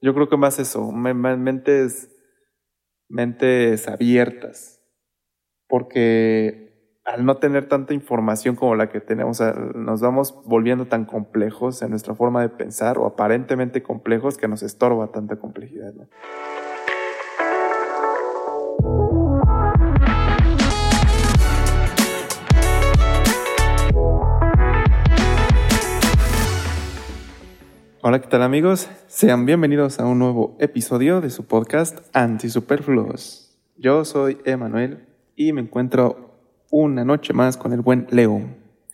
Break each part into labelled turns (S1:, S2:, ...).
S1: Yo creo que más eso, mentes, mentes abiertas. Porque al no tener tanta información como la que tenemos, nos vamos volviendo tan complejos en nuestra forma de pensar o aparentemente complejos que nos estorba tanta complejidad. Hola, ¿qué tal amigos? Sean bienvenidos a un nuevo episodio de su podcast Antisuperfluos. Yo soy Emanuel y me encuentro una noche más con el buen Leo.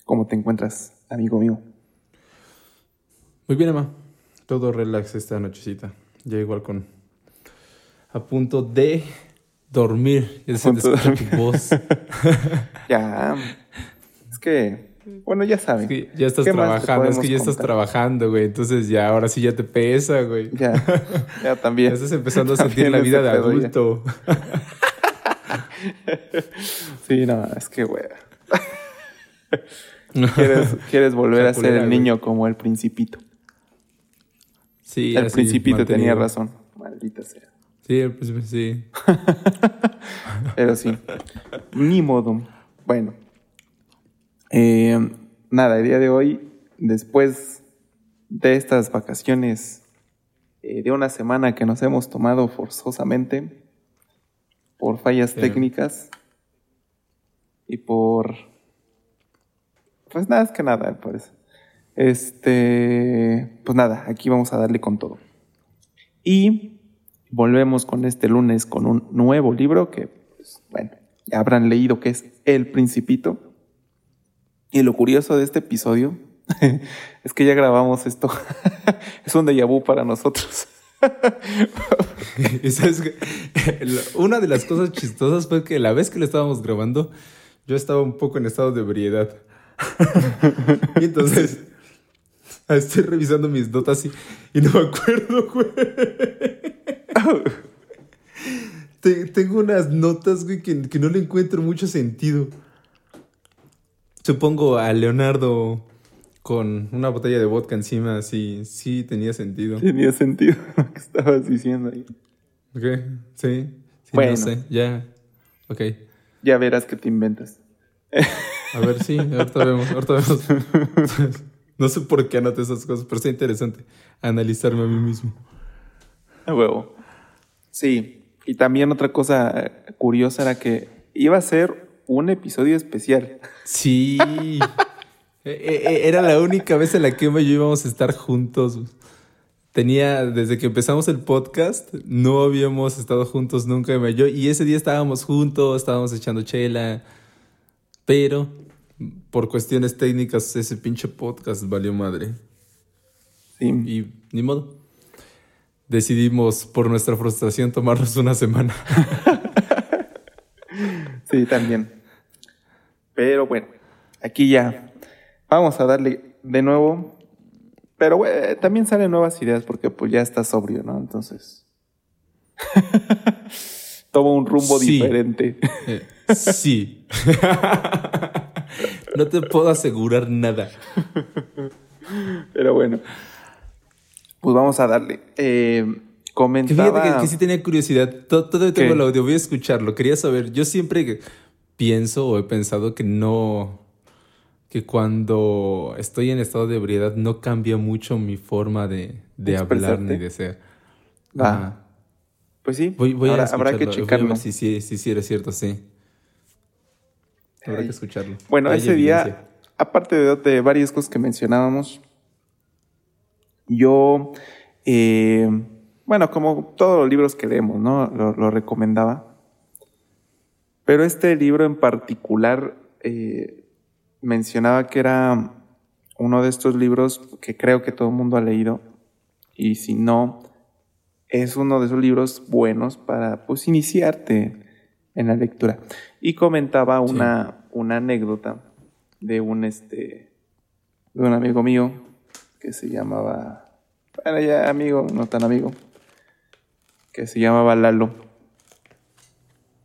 S1: ¿Cómo te encuentras, amigo mío?
S2: Muy bien, Emma. Todo relax esta nochecita. Ya igual con... A punto de dormir. Ya se tu voz.
S1: ya. Es que bueno, ya saben.
S2: ya estás trabajando, es que ya estás trabajando, güey. Entonces ya, ahora sí ya te pesa, güey.
S1: Ya, ya también.
S2: Ya estás empezando a sentir la vida de adulto.
S1: sí, no, es que, güey. ¿Quieres, quieres volver a ser el niño como el principito. Sí, El principito tenía razón. Maldita sea.
S2: Sí, el principito, sí.
S1: Pero sí. Ni modo. Bueno. Eh, nada, el día de hoy, después de estas vacaciones eh, de una semana que nos hemos tomado forzosamente por fallas técnicas y por... Pues nada, es que nada, pues. Este... Pues nada, aquí vamos a darle con todo. Y volvemos con este lunes con un nuevo libro que, pues, bueno, ya habrán leído que es El Principito y lo curioso de este episodio es que ya grabamos esto. es un déjà vu para nosotros.
S2: Una de las cosas chistosas fue que la vez que lo estábamos grabando, yo estaba un poco en estado de ebriedad. y entonces estoy revisando mis notas y, no me acuerdo, güey. Tengo unas notas, güey, que, que no le encuentro mucho sentido. Supongo a Leonardo con una botella de vodka encima, sí, sí tenía sentido.
S1: Tenía sentido lo que estabas diciendo ahí.
S2: Ok, sí. bueno. No sé, ya. Ok.
S1: Ya verás que te inventas.
S2: A ver, sí, ahorita vemos, ahorita vemos. No sé por qué anoté esas cosas, pero es interesante analizarme a mí mismo.
S1: A huevo. Sí, y también otra cosa curiosa era que iba a ser un episodio especial.
S2: Sí. E, e, e, era la única vez en la que Emma y yo íbamos a estar juntos. Tenía, desde que empezamos el podcast, no habíamos estado juntos nunca, Emma y yo. Y ese día estábamos juntos, estábamos echando chela. Pero, por cuestiones técnicas, ese pinche podcast valió madre. Sí. Y ni modo. Decidimos, por nuestra frustración, tomarnos una semana.
S1: sí, también. Pero bueno, aquí ya vamos a darle de nuevo. Pero también salen nuevas ideas porque pues ya está sobrio, ¿no? Entonces. Toma un rumbo diferente.
S2: Eh, sí. no te puedo asegurar nada.
S1: Pero bueno. Pues vamos a darle. Eh, comentaba...
S2: Que fíjate que, sí tenía curiosidad. Todavía tengo el audio, voy a escucharlo. Quería saber. Yo siempre pienso o he pensado que no, que cuando estoy en estado de ebriedad no cambia mucho mi forma de, hablar ni de ser.
S1: Ah. Pues sí,
S2: voy, a habrá que checarlo. Sí, sí, sí, sí, era cierto, sí. Habrá que escucharlo.
S1: Bueno, ese día, aparte de, varias cosas que mencionábamos, yo, eh, bueno, como todos los libros que leemos, ¿no? lo recomendaba. Pero este libro en particular eh, mencionaba que era uno de estos libros que creo que todo el mundo ha leído y si no, es uno de esos libros buenos para pues iniciarte en la lectura. Y comentaba una, una anécdota de un este de un amigo mío que se llamaba bueno ya amigo, no tan amigo, que se llamaba Lalo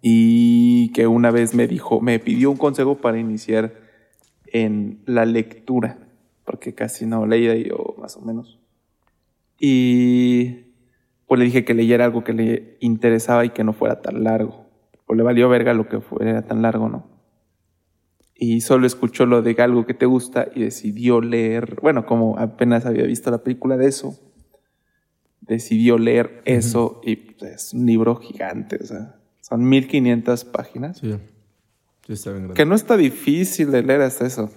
S1: y que una vez me dijo, me pidió un consejo para iniciar en la lectura, porque casi no leía yo más o menos. Y pues le dije que leyera algo que le interesaba y que no fuera tan largo. O le valió verga lo que fuera tan largo, ¿no? Y solo escuchó lo de algo que te gusta y decidió leer, bueno, como apenas había visto la película de eso, decidió leer eso y pues, es un libro gigante, o sea, son 1500 páginas.
S2: Sí. Sí, está bien grande.
S1: Que no está difícil de leer hasta eso.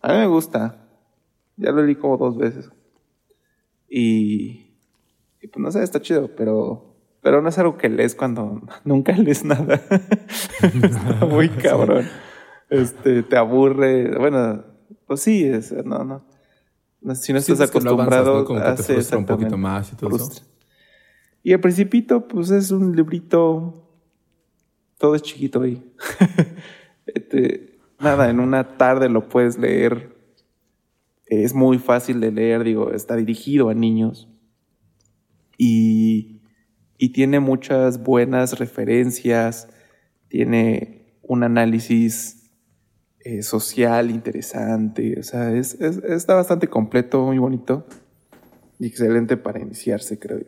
S1: A mí me gusta. Ya lo leí como dos veces. Y, y pues no sé, está chido, pero, pero no es algo que lees cuando nunca lees nada. está muy cabrón. Este, te aburre. Bueno, pues sí, es, no, no. Si no estás
S2: que avanzas,
S1: acostumbrado
S2: que te
S1: hace
S2: frustra un poquito
S1: exactamente.
S2: más y todo eso.
S1: Frustra. Y el Principito, pues es un librito. Todo es chiquito ahí. Este, nada, en una tarde lo puedes leer. Es muy fácil de leer, digo, está dirigido a niños. Y, y tiene muchas buenas referencias. Tiene un análisis eh, social interesante. O sea, es, es- está bastante completo, muy bonito. Y excelente para iniciarse, creo yo.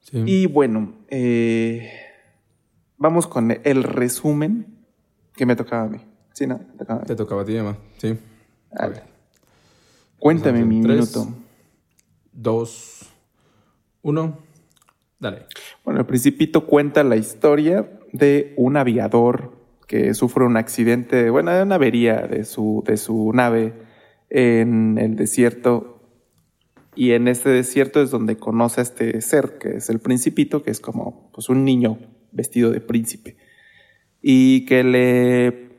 S2: Sí.
S1: Y bueno, eh, vamos con el resumen que me tocaba a mí. Sí, no, me tocaba a mí.
S2: Te tocaba a ti, Emma. Sí.
S1: A ver. Cuéntame mi
S2: tres.
S1: minuto.
S2: Dos. Uno. Dale.
S1: Bueno, el Principito cuenta la historia de un aviador que sufre un accidente, bueno, una avería de su, de su nave en el desierto. Y en este desierto es donde conoce a este ser, que es el Principito, que es como pues, un niño vestido de príncipe. Y que le,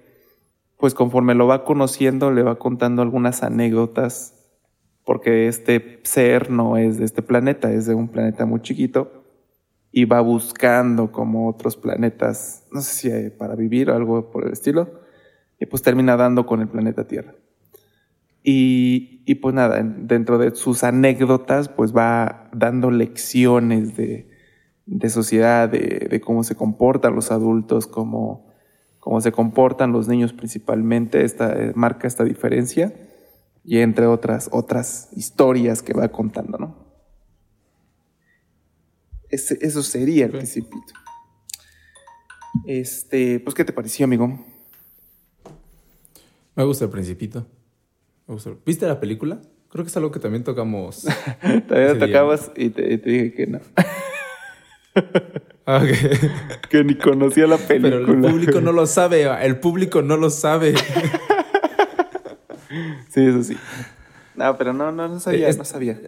S1: pues conforme lo va conociendo, le va contando algunas anécdotas porque este ser no es de este planeta, es de un planeta muy chiquito y va buscando como otros planetas, no sé si para vivir o algo por el estilo, y pues termina dando con el planeta Tierra. Y, y pues nada, en- dentro de sus anécdotas pues va dando lecciones de, de sociedad, de, de cómo se comportan los adultos, cómo, cómo se comportan los niños principalmente, esta, eh, marca esta diferencia y entre otras, otras historias que va contando, ¿no? Ese- eso sería el principito. Este, pues, ¿qué te pareció, amigo?
S2: Me gusta el Principito. Me gusta. ¿Viste la película? Creo que es algo que también tocamos. Día.
S1: acabas y te, y te dije que no.
S2: Ah,
S1: que ni conocía la película.
S2: Pero el público no lo sabe. El público no lo sabe.
S1: Sí, eso sí. No, pero no, no, no sabía,
S2: Eh, es-
S1: no sabía.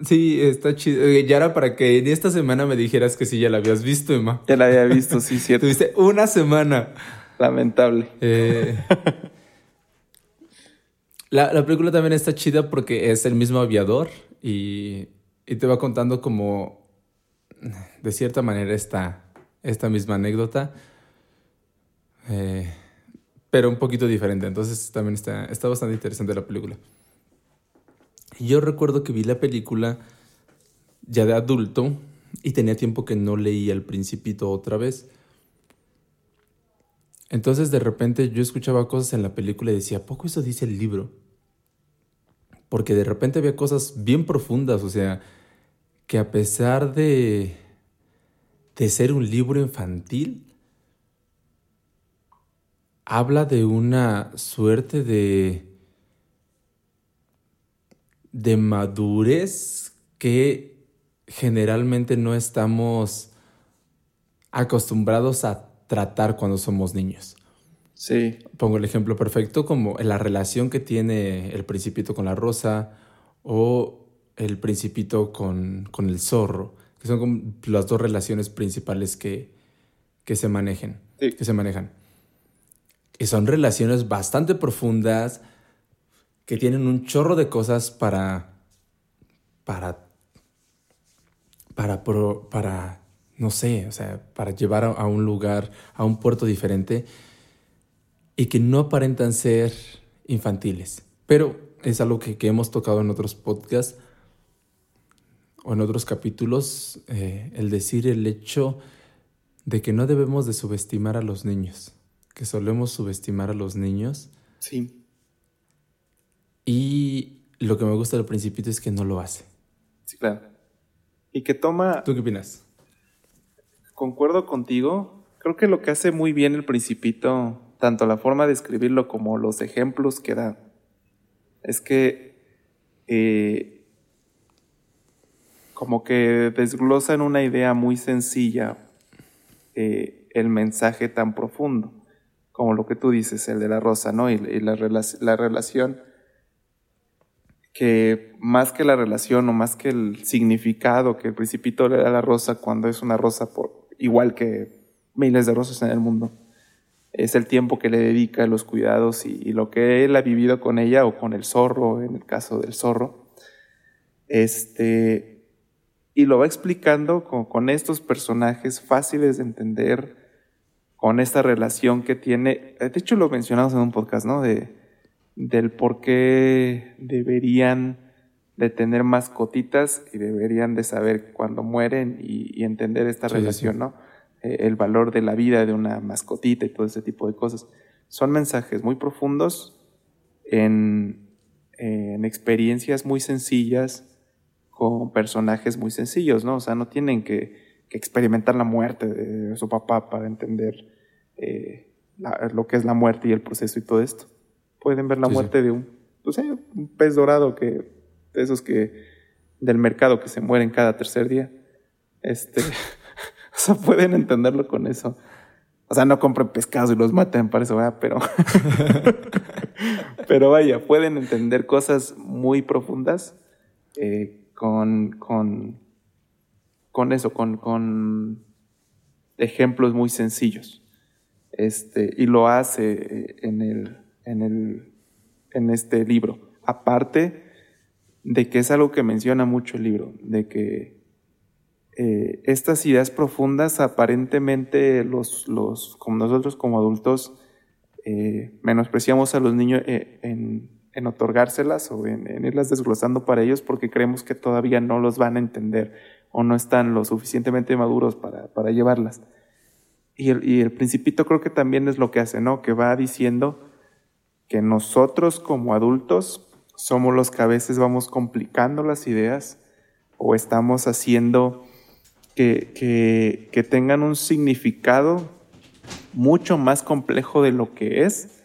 S2: Sí, está chido. Ya era para que en esta semana me dijeras que sí ya la habías visto, Emma.
S1: Ya la había visto, sí, cierto.
S2: Tuviste una semana.
S1: Lamentable.
S2: Eh, la, la película también está chida porque es el mismo aviador y, y te va contando como de cierta manera esta, esta misma anécdota, eh, pero un poquito diferente. Entonces también está, está bastante interesante la película. Yo recuerdo que vi la película ya de adulto y tenía tiempo que no leía El Principito otra vez. Entonces de repente yo escuchaba cosas en la película y decía, ¿a poco eso dice el libro? Porque de repente había cosas bien profundas, o sea, que a pesar de, de ser un libro infantil, habla de una suerte de, de madurez que generalmente no estamos acostumbrados a tratar cuando somos niños.
S1: Sí,
S2: Pongo el ejemplo perfecto como la relación que tiene el principito con la rosa o el principito con, con el zorro, que son como las dos relaciones principales que, que se manejen,
S1: Sí.
S2: que se manejan. Y son relaciones bastante profundas que tienen un chorro de cosas para para para pro- para no sé, o sea, para llevar a, un lugar, a un puerto diferente y que no aparentan ser infantiles. Pero es algo que, que hemos tocado en otros podcasts o en otros capítulos, eh, el decir el hecho de que no debemos de subestimar a los niños, que solemos subestimar a los niños
S1: sí.
S2: Y lo que me gusta del principito es que no lo hace.
S1: Sí, claro. Y que toma...
S2: ¿Tú qué opinas?
S1: Concuerdo contigo. Creo que lo que hace muy bien el principito, tanto la forma de escribirlo como los ejemplos que da, es que eh, como que desglosan una idea muy sencilla eh, el mensaje tan profundo, como lo que tú dices, el de la rosa, ¿no? Y, la, la relación que más que la relación o más que el significado que el principito le da a la rosa cuando es una rosa por, igual que miles de rosas en el mundo, es el tiempo que le dedica, los cuidados y, lo que él ha vivido con ella o con el zorro, en el caso del zorro. Este, y lo va explicando con, con estos personajes fáciles de entender, con esta relación que tiene. De hecho, lo mencionamos en un podcast, ¿no? De, del por qué deberían de tener mascotitas y deberían de saber cuándo mueren y, entender esta relación, ¿no? Eh, el valor de la vida de una mascotita y todo ese tipo de cosas. Son mensajes muy profundos en, en experiencias muy sencillas con personajes muy sencillos, ¿no? O sea, no tienen que, que experimentar la muerte de su papá para entender eh, lo que es la muerte y el proceso y todo esto pueden ver la muerte de un, pues, eh, un pez dorado que, de esos que, del mercado que se mueren cada tercer día. Este, o sea, pueden entenderlo con eso. O sea, no compren pescados y los maten para eso, pero, pero vaya, pueden entender cosas muy profundas eh, con, con, con eso, con, con ejemplos muy sencillos. Este, y lo hace eh, en el, en, el, en este libro. Aparte de que es algo que menciona mucho el libro, de que eh, estas ideas profundas aparentemente los, los, como nosotros como adultos eh, menospreciamos a los niños eh, en, en, otorgárselas o en, irlas desglosando para ellos porque creemos que todavía no los van a entender o no están lo suficientemente maduros para, para llevarlas. Y el, y el principito creo que también es lo que hace, ¿no? Que va diciendo que nosotros como adultos somos los que a veces vamos complicando las ideas o estamos haciendo que, que, tengan un significado mucho más complejo de lo que es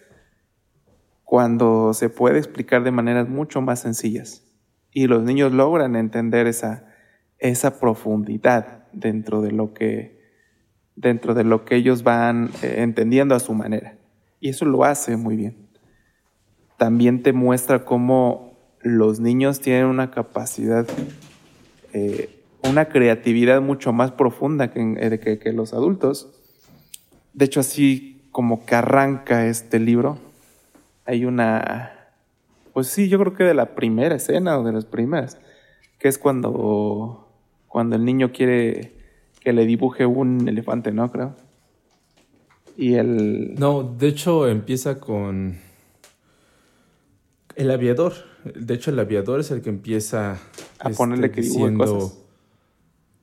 S1: cuando se puede explicar de maneras mucho más sencillas. Y los niños logran entender esa, esa profundidad dentro de lo que dentro de lo que ellos van eh, entendiendo a su manera. Y eso lo hace muy bien también te muestra cómo los niños tienen una capacidad, eh, una creatividad mucho más profunda eh, que, que, los adultos. De hecho, así como que arranca este libro, hay una, pues sí, yo creo que de la primera escena o de las primeras, que es cuando, cuando el niño quiere que le dibuje un elefante, ¿no? Creo. Y el...
S2: No, de hecho empieza con el aviador. De hecho, el aviador es el que empieza
S1: a ponerle este, que diciendo... cosas.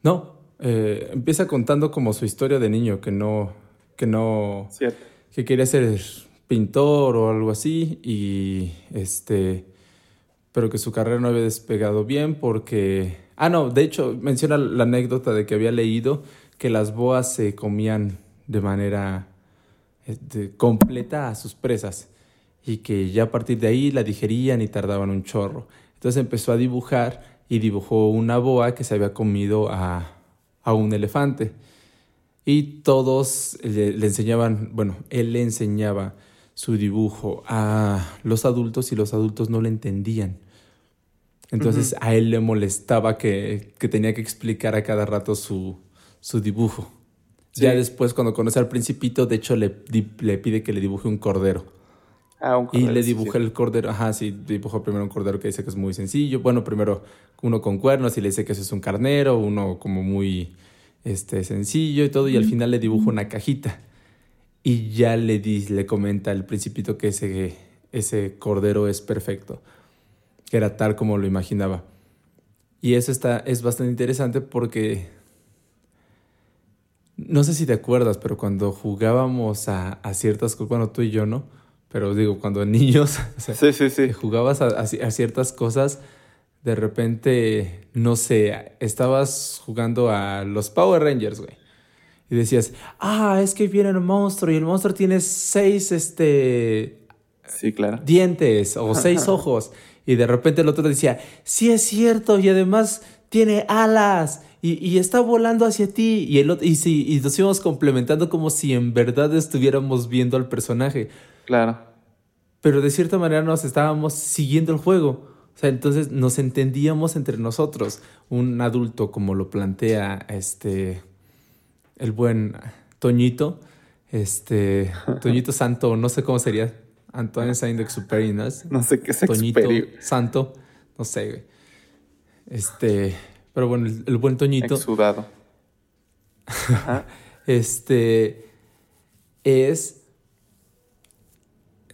S2: No, eh, empieza contando como su historia de niño, que no, que no,
S1: Cierto.
S2: que quería ser pintor o algo así y este, pero que su carrera no había despegado bien porque, ah no, de hecho menciona la anécdota de que había leído que las boas se comían de manera este, completa a sus presas y que ya a partir de ahí la digerían y tardaban un chorro. Entonces empezó a dibujar y dibujó una boa que se había comido a, un elefante. Y todos le, enseñaban, bueno, él le enseñaba su dibujo a los adultos y los adultos no le entendían. Entonces a él le molestaba que, tenía que explicar a cada rato su, dibujo. Ya después, cuando conoce al principito, de hecho le, le pide que le dibuje un cordero.
S1: Ah,
S2: y le dibujé el cordero, ajá, sí, dibujó primero un cordero que dice que es muy sencillo. Bueno, primero uno con cuernos y le dice que eso es un carnero, uno como muy este, sencillo y todo, y al final le dibujo una cajita. Y ya le, di, le comenta el principito que ese, ese cordero es perfecto, que era tal como lo imaginaba. Y eso está, es bastante interesante porque no sé si te acuerdas, pero cuando jugábamos a, a ciertas cosas, bueno, tú y yo, ¿no? Pero digo, cuando niños
S1: sí, sí, sí.
S2: jugabas a, ciertas cosas, de repente, no sé, estabas jugando a los Power Rangers, güey. Y decías, ah, es que viene el monstruo y el monstruo tiene seis, este...
S1: Sí, claro.
S2: Dientes o seis ojos. Y de repente el otro decía, sí es cierto y además tiene alas y, está volando hacia ti. Y, el, y, sí, y nos íbamos complementando como si en verdad estuviéramos viendo al personaje.
S1: Claro.
S2: Pero de cierta manera nos estábamos siguiendo el juego. O sea, entonces nos entendíamos entre nosotros. Un adulto, como lo plantea este el buen Toñito, este Toñito Santo, no sé cómo sería, Antoine Saint-Exupéry, ¿no?
S1: No sé qué es
S2: Toñito Santo, no sé, Este, pero bueno, el, buen Toñito.
S1: Exudado.
S2: este es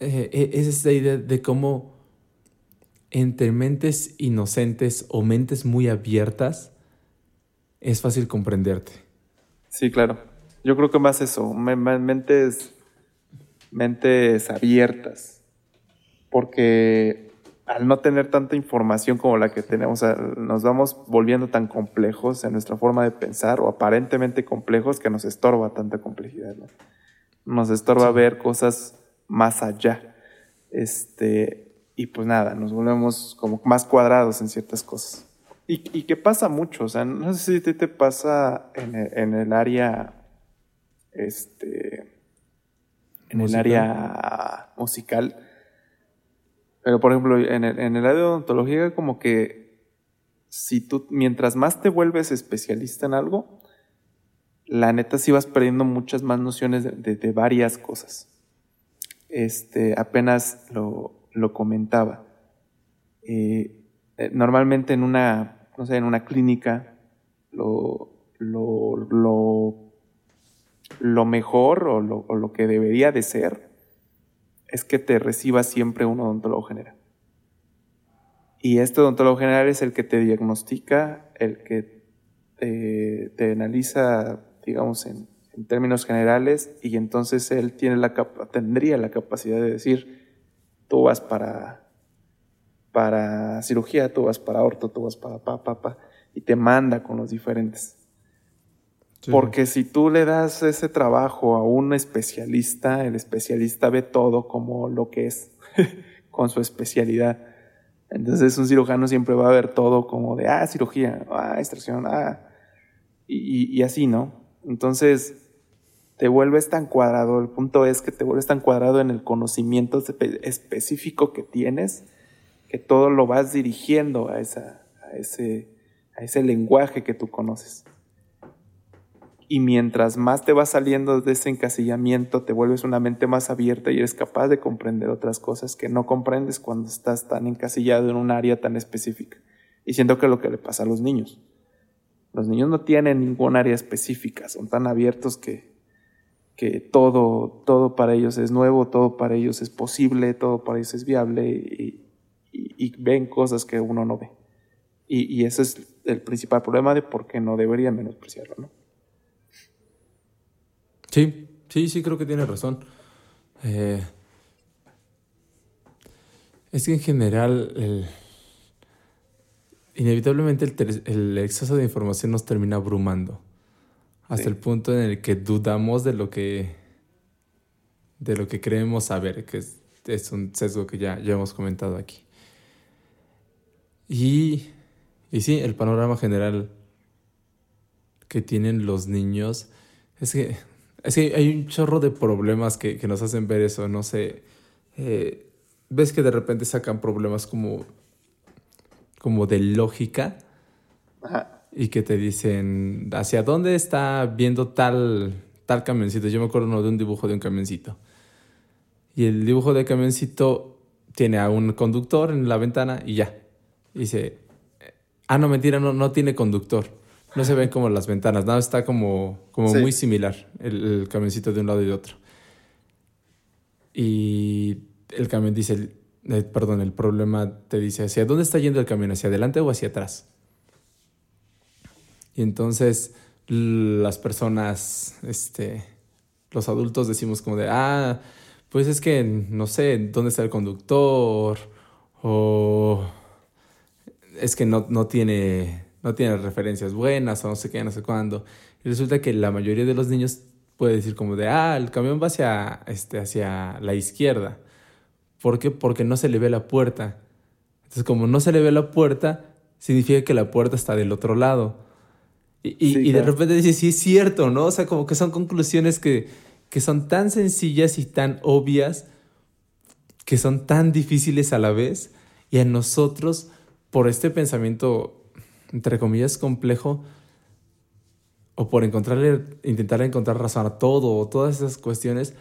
S2: eh, e, es esta idea de cómo entre mentes inocentes o mentes muy abiertas es fácil comprenderte.
S1: Sí, claro. Yo creo que más eso, mentes, mentes abiertas. Porque al no tener tanta información como la que tenemos, nos vamos volviendo tan complejos en nuestra forma de pensar o aparentemente complejos que nos estorba tanta complejidad. Nos estorba ver cosas más allá. Este, y pues nada, nos volvemos como más cuadrados en ciertas cosas. Y, y que pasa mucho, o sea, no sé si te, pasa en el, en el área, este, en el área musical pero, por ejemplo, en el, en el área de odontología, como que si tú, mientras más te vuelves especialista en algo, la neta sí vas perdiendo muchas más nociones de, varias cosas. Este, apenas lo, lo comentaba. Eh, normalmente en una, no sé, en una clínica, lo, lo, lo, lo mejor o lo, lo que debería de ser es que te reciba siempre un odontólogo general. Y este odontólogo general es el que te diagnostica, el que te, analiza, digamos, en, términos generales, y entonces él tiene la tendría la capacidad de decir, tú vas para, para cirugía, tú vas para orto, tú vas para pa, pa, pa, y te manda con los diferentes. Porque si tú le das ese trabajo a un especialista, el especialista ve todo como lo que es, con su especialidad. Entonces un cirujano siempre va a ver todo como de, ah, cirugía, ah, extracción, ah, y, y así, ¿no? Entonces te vuelves tan cuadrado, el punto es que te vuelves tan cuadrado en el conocimiento específico que tienes, que todo lo vas dirigiendo a, esa, a, ese, a ese lenguaje que tú conoces. Y mientras más te vas saliendo de ese encasillamiento, te vuelves una mente más abierta y eres capaz de comprender otras cosas que no comprendes cuando estás tan encasillado en un área tan específica. Y siento que es lo que le pasa a los niños. Los niños no tienen ningún área específica, son tan abiertos que, que todo, todo para ellos es nuevo, todo para ellos es posible, todo para ellos es viable y, ven cosas que uno no ve. Y, ese es el principal problema de por qué no debería menospreciarlo, ¿no?
S2: Sí, sí, sí, creo que tiene razón. Eh, es que en general, inevitablemente el, exceso de información nos termina abrumando. Hasta el punto en el que dudamos de lo que, de lo que creemos saber, que es, un sesgo que ya, ya hemos comentado aquí. Y, y sí, el panorama general que tienen los niños es que es que hay un chorro de problemas que, nos hacen ver eso, no sé. Eh, ves que de repente sacan problemas como, como de lógica y que te dicen hacia dónde está viendo tal, tal camioncito. Yo me acuerdo de un dibujo de un camioncito. Y el dibujo de camioncito tiene a un conductor en la ventana y ya. dice, ah, no, mentira, no, no tiene conductor. No se ven como las ventanas, nada, está como, como muy similar el, camioncito de un lado y de otro. Y el camión dice, eh, perdón, el problema te dice, ¿hacia dónde está yendo el camión? ¿Hacia adelante o hacia atrás? Y entonces las personas, este, los adultos decimos como de, ah, pues es que no sé dónde está el conductor o es que no, no, tiene, no tiene referencias buenas o no sé qué, no sé cuándo. Y resulta que la mayoría de los niños puede decir como de, ah, el camión va hacia, este, hacia la izquierda. ¿Por qué? Porque no se le ve la puerta. Entonces, como no se le ve la puerta, significa que la puerta está del otro lado. Y, y, de repente dices, sí es cierto, ¿no? O sea, como que son conclusiones que, que son tan sencillas y tan obvias, que son tan difíciles a la vez. Y a nosotros, por este pensamiento, entre comillas, complejo, o por encontrarle, intentar encontrar razón a todo, o todas esas cuestiones,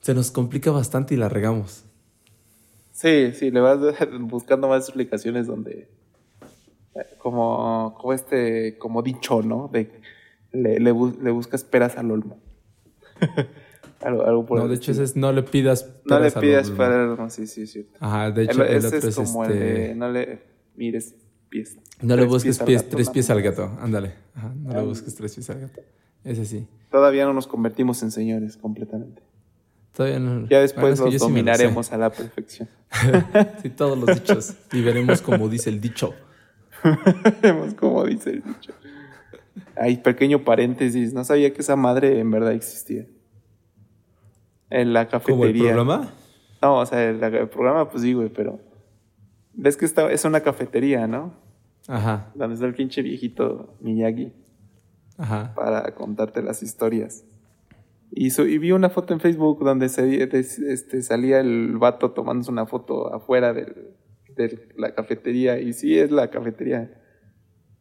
S2: se nos complica bastante y la regamos.
S1: Sí, sí, le vas buscando más explicaciones donde, como, como este, como dicho, ¿no? De, le, le, le buscas peras al olmo.
S2: algo, algo por no, de hecho ese es no le pidas
S1: peras No le pidas peras, no, sí, sí, sí.
S2: Ajá, de hecho
S1: el, otro es, como el de, este no le mires pies.
S2: No le busques pies, tres pies al gato, ándale. Ajá, no le busques tres pies al gato. Ese sí.
S1: Todavía no nos convertimos en señores completamente.
S2: Todavía no.
S1: Ya después nos dominaremos a la perfección.
S2: sí, todos los dichos. Y veremos como dice el dicho.
S1: Veremos como dice el dicho. Ay, pequeño paréntesis. No sabía que esa madre en verdad existía. En la cafetería. ¿Como el
S2: programa?
S1: No, o sea, el, el programa, pues sí, güey, pero. Ves que está, es una cafetería, ¿no?
S2: Ajá.
S1: Donde está el pinche viejito Miyagi.
S2: Ajá.
S1: Para contarte las historias. Y, y vi una foto en Facebook donde se, este, salía el vato tomándose una foto afuera de la cafetería. Y sí es la cafetería.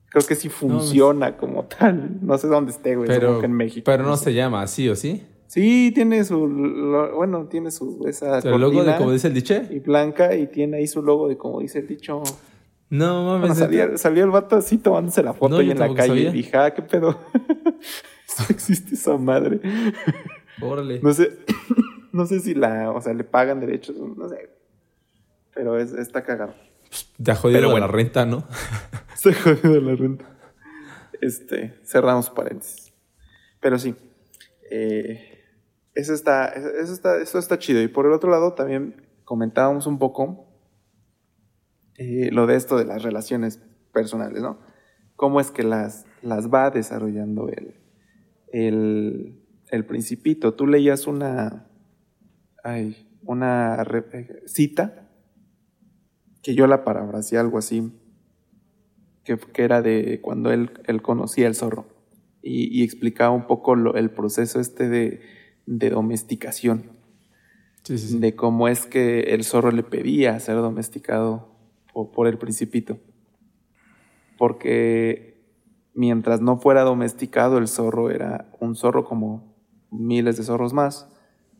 S1: Creo que sí funciona como tal. No sé dónde esté, güey.
S2: Pero,
S1: que en México.
S2: Pero no, se llama así, ¿o sí?
S1: Sí, tiene su. bueno, tiene su. Esa
S2: ¿El logo de como dice el dicho?
S1: Y blanca, y tiene ahí su logo de como dice el dicho.
S2: No mames.
S1: salió, el vato así tomándose la foto ahí en la calle. Y dije, ah, qué pedo. existe esa madre.
S2: Órale.
S1: No sé, no sé si la, o sea, le pagan derechos, no sé. Pero es, está cagado.
S2: Te ha jodido la renta, ¿no?
S1: Se ha jodido la renta. Este, cerramos paréntesis. Pero sí. Eh, eso está, eso está, eso está chido. Y por el otro lado, también comentábamos un poco eh, lo de esto de las relaciones personales, ¿no? Cómo es que las, las va desarrollando el, el, el principito. Tú leías una, ay, una cita que yo la parafraseé algo así, que, que, era de cuando él, él conocía el zorro y, explicaba un poco el proceso este de, de domesticación. De cómo es que el zorro le pedía ser domesticado por, por el principito. Porque mientras no fuera domesticado, el zorro era un zorro como miles de zorros más.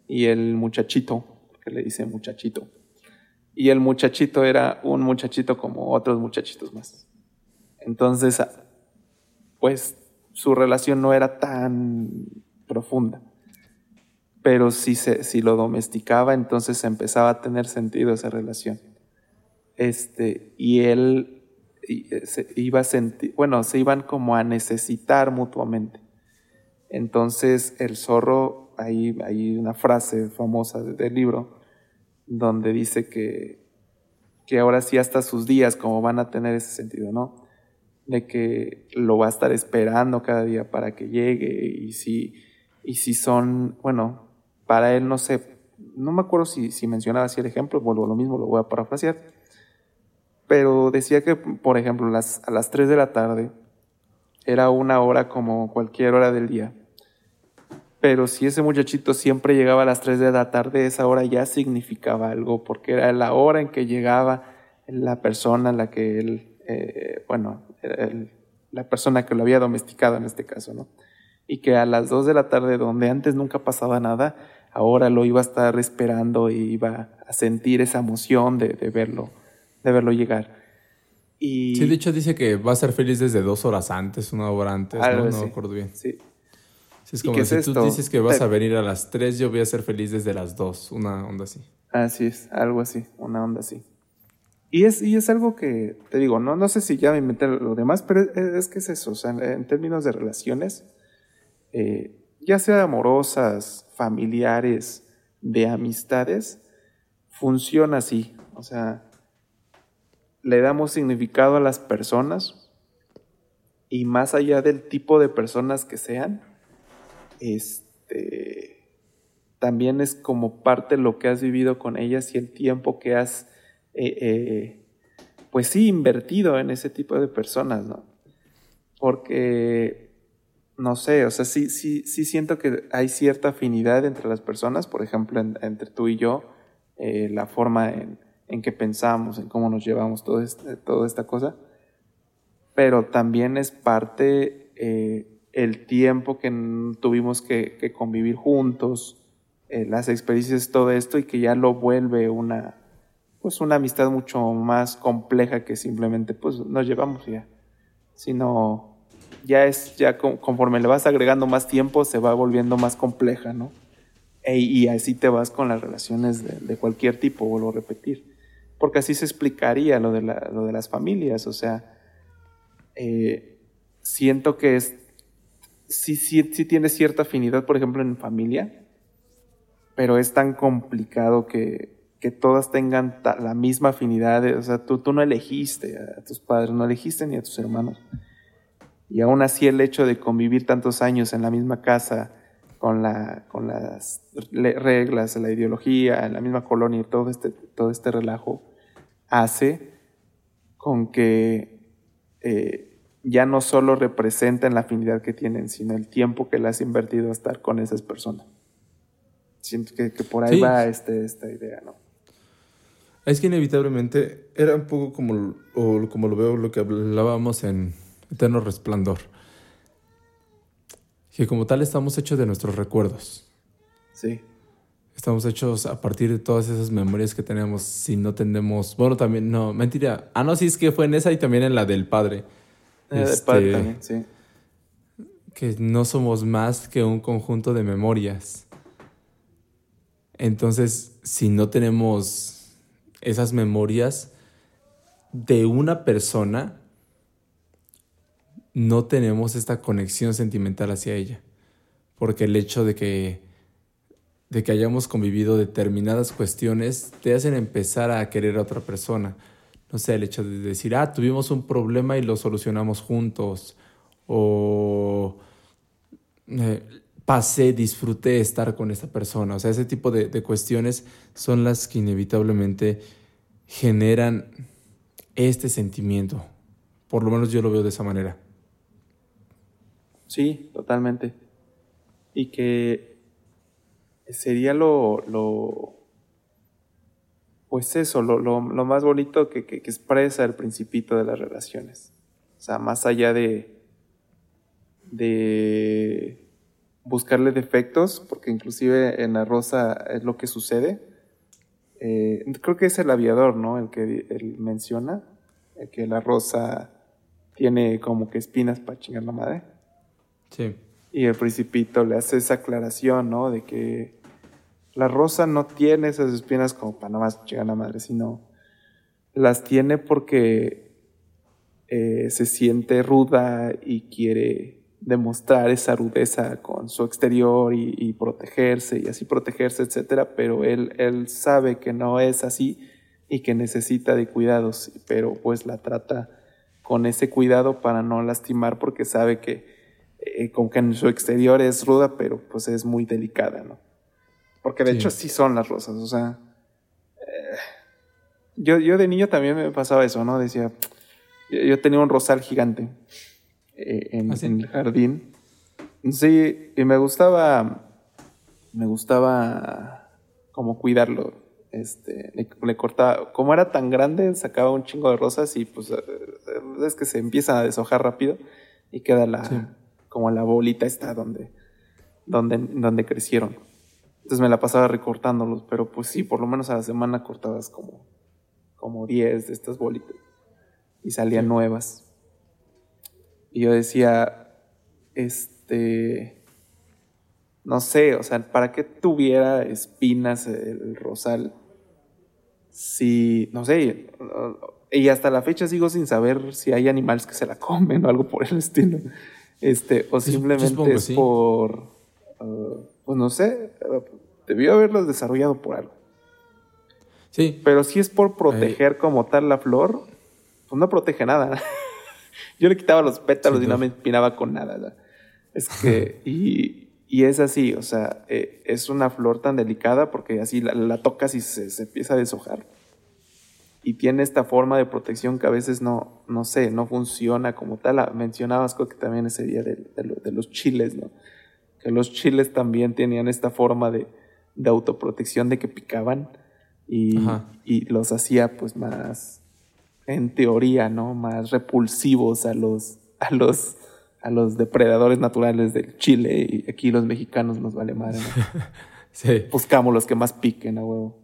S1: Y el muchachito, que le dice muchachito. Y el muchachito era un muchachito como otros muchachitos más. Entonces, pues su relación no era tan profunda. Pero si, se, si lo domesticaba, entonces empezaba a tener sentido esa relación. Este, y él eh, se iba a sentir, bueno, se iban como a necesitar mutuamente. Entonces el zorro, hay, hay una frase famosa del libro donde dice que, que ahora sí hasta sus días como van a tener ese sentido, ¿no? De que lo va a estar esperando cada día para que llegue y si, y si son, bueno, para él no sé, no me acuerdo si, si mencionaba así el ejemplo, vuelvo a lo mismo, lo voy a parafrasear pero decía que, por ejemplo, las, a las 3 de la tarde era una hora como cualquier hora del día. Pero si ese muchachito siempre llegaba a las 3 de la tarde, esa hora ya significaba algo, porque era la hora en que llegaba la persona, la que él, eh, bueno, la persona que lo había domesticado en este caso, ¿no? Y que a las 2 de la tarde, donde antes nunca pasaba nada, ahora lo iba a estar esperando y iba a sentir esa emoción de, de verlo de verlo llegar. Y...
S2: Sí, de hecho dice que va a ser feliz desde dos horas antes, una hora antes, ¿no? No me acuerdo bien.
S1: Sí.
S2: Es como si tú dices que vas a venir a las tres, yo voy a ser feliz desde las dos, una onda así.
S1: Así es, algo así, una onda así. Y es, y es algo que, te digo, no, no sé si ya me inventé lo demás, pero es, que es eso, o sea, en, términos de relaciones, eh, ya sea amorosas, familiares, de amistades, funciona así. O sea, le damos significado a las personas y más allá del tipo de personas que sean, este, también es como parte de lo que has vivido con ellas y el tiempo que has, eh, eh, pues sí, invertido en ese tipo de personas, ¿no? Porque, no sé, o sea, sí, sí, sí siento que hay cierta afinidad entre las personas, por ejemplo, entre tú y yo, eh, la forma en, en, que pensamos, en cómo nos llevamos, todo este, toda esta cosa, pero también es parte el tiempo que tuvimos que, convivir juntos, eh, las experiencias, todo esto, y que ya lo vuelve una, pues una amistad mucho más compleja que simplemente, pues nos llevamos ya, sino ya es, ya conforme le vas agregando más tiempo, se va volviendo más compleja, ¿no? E, y así te vas con las relaciones de, cualquier tipo, vuelvo a repetir. Porque así se explicaría lo de, lo de las familias, o sea, eh, siento que es sí, sí, sí tiene cierta afinidad, por ejemplo, en familia, pero es tan complicado que, que todas tengan la misma afinidad. O sea, tú, tú no elegiste a tus padres, no elegiste ni a tus hermanos. Y aún así el hecho de convivir tantos años en la misma casa, con, la, con las reglas, la ideología, en la misma colonia y todo este, todo este relajo, hace con que eh, ya no solo representan la afinidad que tienen, sino el tiempo que le has invertido a estar con esas personas. Siento que, por ahí va este, esta idea, ¿no?
S2: Es que inevitablemente era un poco como, como lo veo lo que hablábamos en Eterno Resplandor. Que como tal estamos hechos de nuestros recuerdos.
S1: Sí.
S2: Estamos hechos a partir de todas esas memorias que tenemos. Si no tenemos. Bueno, también, no, mentira. Ah, no, sí, es que fue en esa y también en la del padre
S1: eh, este, sí.
S2: Que no somos más que un conjunto de memorias. Entonces, si no tenemos esas memorias de una persona, no tenemos esta conexión sentimental hacia ella. Porque el hecho de que, de que hayamos convivido determinadas cuestiones te hacen empezar a querer a otra persona no sé, el hecho de decir, ah, tuvimos un problema y lo solucionamos juntos, o eh, pasé, disfruté estar con esta persona. O sea, ese tipo de, de, cuestiones son las que inevitablemente generan este sentimiento. Por lo menos yo lo veo de esa manera.
S1: Sí, totalmente. Y que sería lo, lo pues eso, lo, lo, lo más bonito que, que, expresa el principito de las relaciones. O sea, más allá de, de buscarle defectos, porque inclusive en la rosa es lo que sucede. Eh, creo que es el aviador, ¿no? El que él menciona, el que la rosa tiene como que espinas para chingar la madre.
S2: Sí.
S1: Y el principito le hace esa aclaración, ¿no? De que la rosa no tiene esas espinas como para nada más llegar a la madre, sino las tiene porque eh, se siente ruda y quiere demostrar esa rudeza con su exterior y, protegerse y así protegerse, etcétera, pero él, él sabe que no es así y que necesita de cuidados, pero pues la trata con ese cuidado para no lastimar porque sabe que eh, como que en su exterior es ruda, pero pues es muy delicada, ¿no? Porque de hecho sí son las rosas, o sea. Eh, yo, yo de niño también me pasaba eso, ¿no? Decía, yo, tenía un rosal gigante eh, en, ¿Ah, en, el jardín. Sí, y me gustaba, me gustaba como cuidarlo. Este, le, cortaba, como era tan grande, sacaba un chingo de rosas y pues eh, es que se empieza a deshojar rápido y queda la, como la bolita esta donde, donde, donde crecieron. Entonces me la pasaba recortándolos, pero pues sí, por lo menos a la semana cortabas como, como 10 de estas bolitas y salían nuevas. Y yo decía, este, no sé, o sea, ¿para qué tuviera espinas el rosal? Si, no sé, y hasta la fecha sigo sin saber si hay animales que se la comen o algo por el estilo. Este, o simplemente es por, uh, pues no sé, debió haberlos desarrollado por algo.
S2: Sí.
S1: Pero si es por proteger como tal la flor, pues no protege nada. Yo le quitaba los pétalos y no me empinaba con nada. Es que, y, y, es así, o sea, eh, es una flor tan delicada porque así la, tocas y se, se, empieza a deshojar. Y tiene esta forma de protección que a veces no, no sé, no funciona como tal. Ah, mencionabas creo que también ese día de, de, los chiles, ¿no? Que los chiles también tenían esta forma de, de autoprotección de que picaban y, y los hacía pues más en teoría, ¿no? Más repulsivos a los, a los, a los depredadores naturales del Chile y aquí los mexicanos nos vale madre, ¿no? sí. Buscamos los que más piquen a huevo.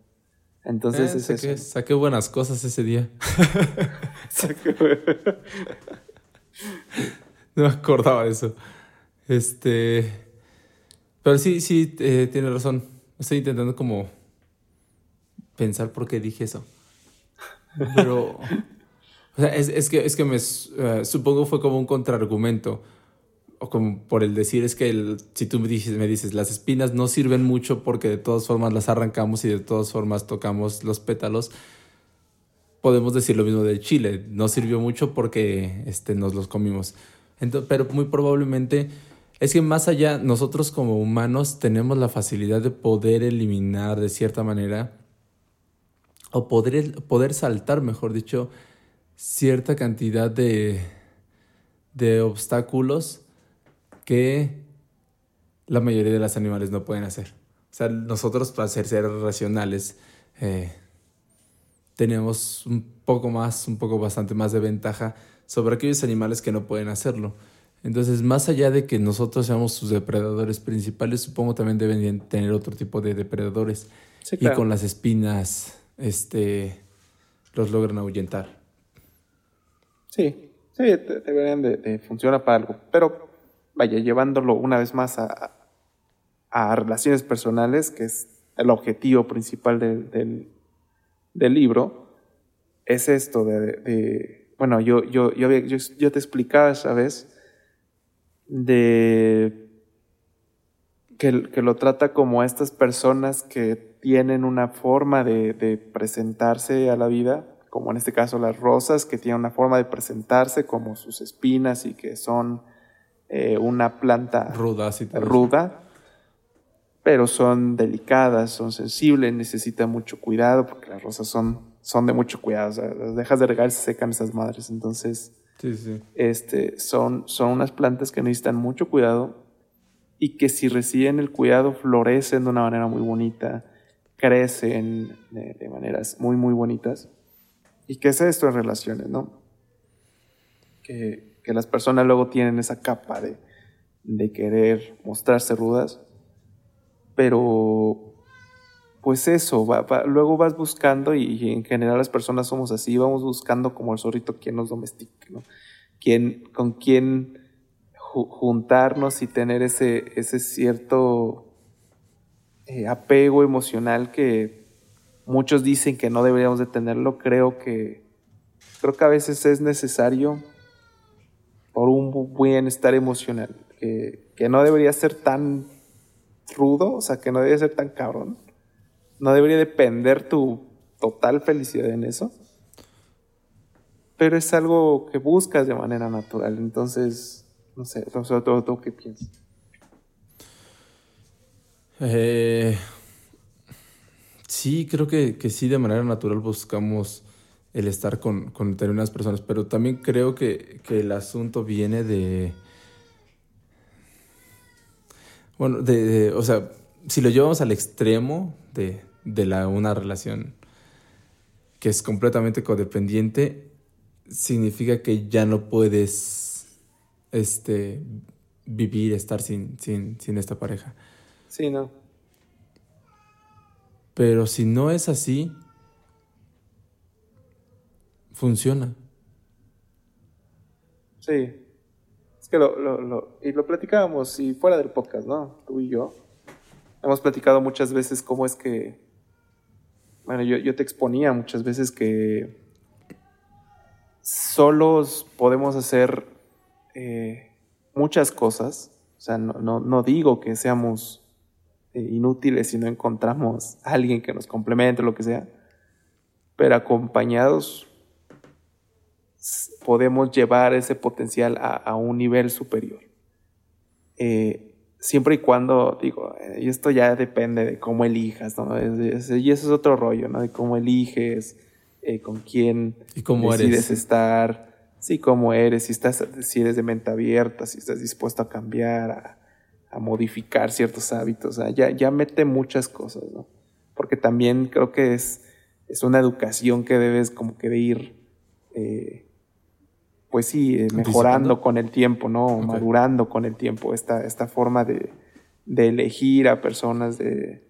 S1: Entonces
S2: eh, es saqué, eso. Saqué buenas cosas ese día. no me acordaba de eso. Este. Pero sí, sí, eh, tiene razón. Estoy intentando como pensar por qué dije eso. Pero o sea, es, es, que, es que me uh, supongo fue como un contraargumento. O como por el decir, es que el, si tú me dices, me dices, las espinas no sirven mucho porque de todas formas las arrancamos y de todas formas tocamos los pétalos, podemos decir lo mismo del chile. No sirvió mucho porque este, nos los comimos. Entonces, pero muy probablemente es que más allá, nosotros como humanos tenemos la facilidad de poder eliminar de cierta manera, o poder, poder saltar, mejor dicho, cierta cantidad de, de obstáculos que la mayoría de los animales no pueden hacer. O sea, nosotros para ser racionales eh, tenemos un poco más, un poco bastante más de ventaja sobre aquellos animales que no pueden hacerlo. Entonces, más allá de que nosotros seamos sus depredadores principales, supongo también deben tener otro tipo de depredadores. Y con las espinas, este, los logran ahuyentar.
S1: Sí, sí, deberían de, funcionar para algo. Pero, vaya, llevándolo una vez más a, a relaciones personales, que es el objetivo principal del, del, libro, es esto de, bueno, yo, yo, yo, yo, te explicaba, ¿sabes? De que, que, lo trata como a estas personas que tienen una forma de, de presentarse a la vida como en este caso las rosas, que tienen una forma de presentarse como sus espinas y que son eh, una planta ruda, pero son delicadas, son sensibles, necesitan mucho cuidado, porque las rosas son, son de mucho cuidado, o sea, las dejas de regar y se secan esas madres, entonces Este, son, son unas plantas que necesitan mucho cuidado y que si reciben el cuidado florecen de una manera muy bonita, crecen de maneras muy, muy bonitas. ¿Y qué es esto en relaciones, no? Que, las personas luego tienen esa capa de, querer mostrarse rudas, pero pues eso, luego vas buscando y, en general las personas somos así, vamos buscando como el zorrito quien nos domestique, ¿no? con quién juntarnos y tener ese, ese cierto eh, apego emocional que Muchos dicen que no deberíamos de tenerlo. Creo que, creo que a veces es necesario por un bienestar emocional. Que, que no debería ser tan rudo, o sea, que no debería ser tan cabrón. No debería depender tu total felicidad en eso. Pero es algo que buscas de manera natural. Entonces, no sé, sobre todo tú qué piensas.
S2: Eh, Sí, creo que, sí, de manera natural buscamos el estar con, con determinadas personas, pero también creo que, el asunto viene de... Bueno, de, o sea, si lo llevamos al extremo de, la, una relación que es completamente codependiente, significa que ya no puedes este, vivir, estar sin, sin, sin esta pareja.
S1: Sí, no.
S2: Pero si no es así, funciona.
S1: Sí. Es que lo, lo, lo, y lo platicábamos, y fuera del podcast, ¿no? Tú y yo. Hemos platicado muchas veces cómo es que. Bueno, yo, yo te exponía muchas veces que solos podemos hacer eh, muchas cosas. O sea, no, no, no digo que seamos eh, inútiles si no encontramos a alguien que nos complemente, lo que sea. Pero acompañados podemos llevar ese potencial a, un nivel superior. Eh, siempre y cuando, digo, eh, y esto ya depende de cómo elijas, ¿no? y eso es otro rollo, ¿no? De cómo eliges, eh, con quién
S2: ¿Y cómo
S1: decides estar, sí, cómo eres, si, estás, si eres de mente abierta, si estás dispuesto a cambiar, a, modificar ciertos hábitos, ya, ya mete muchas cosas, ¿no? Porque también creo que es, es una educación que debes como que de ir... Eh, pues sí, eh, mejorando con el tiempo, ¿no? Madurando con el tiempo, esta, esta forma de, elegir a personas de,